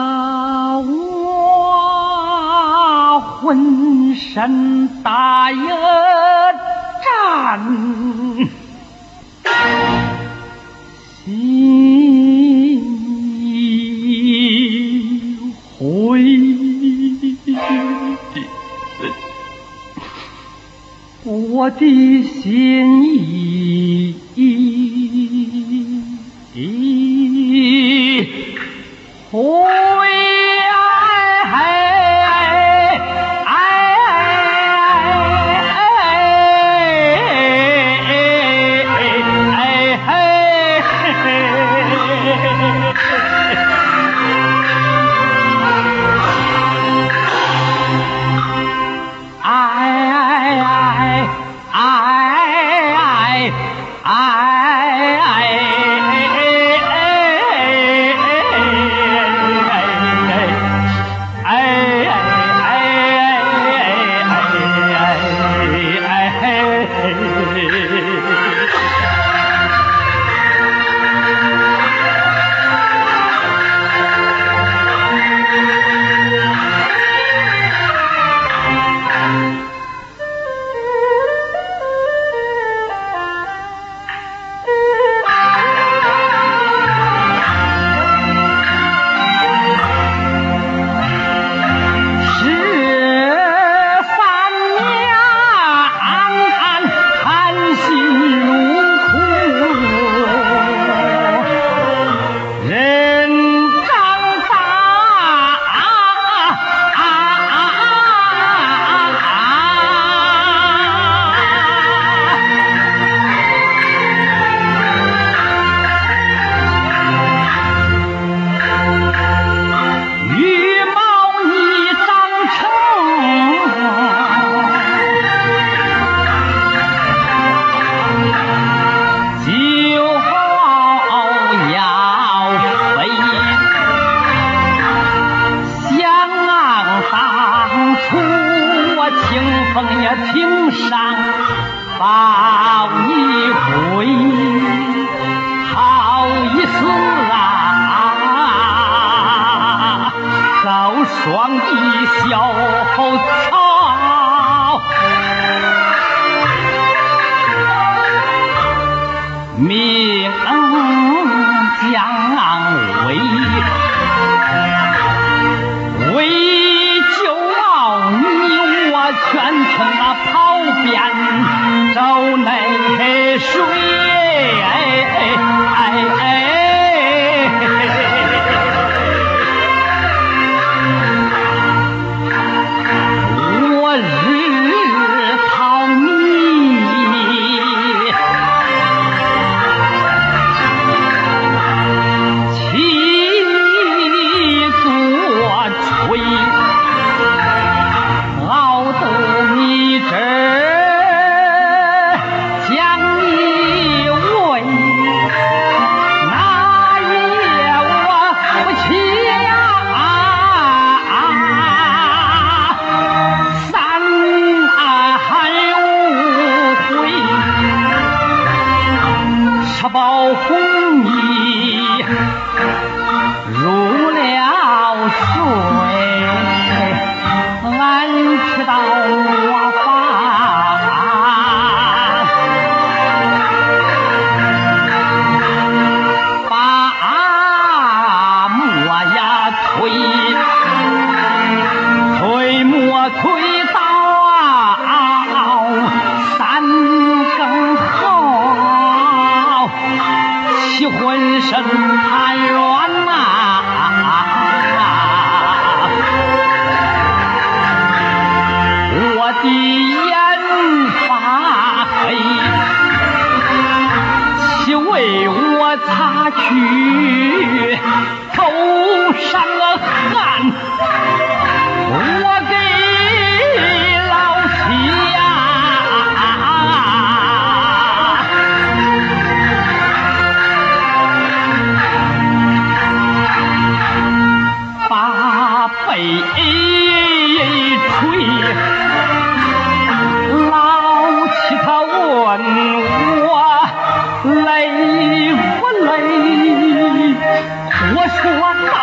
啊，我浑身打一战。心回我的心。常啼笑。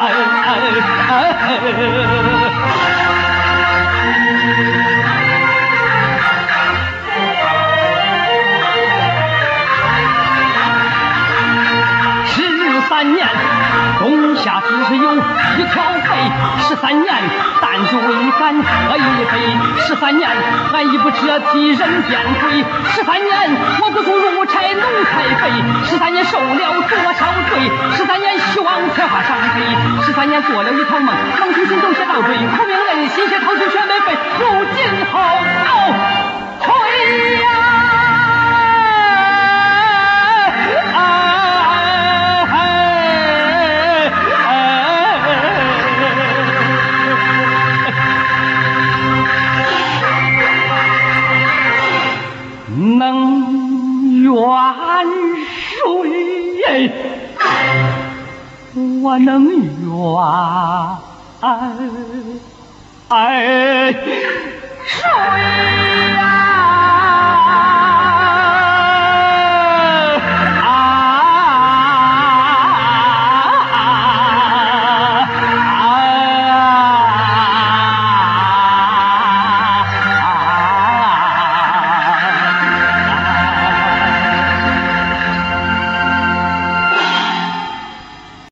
哎哎哎十三年，冬夏只是有一条肥。十三年，弹竹为杆喝一杯。十三年，俺已不知替人变鬼。十三年，我不从入差奴才肥。十三年受了多少罪？十三年希望才。三年做了一场梦，梦中心中写到对，苦命人心血掏出全没费。如今后我能怨谁呀？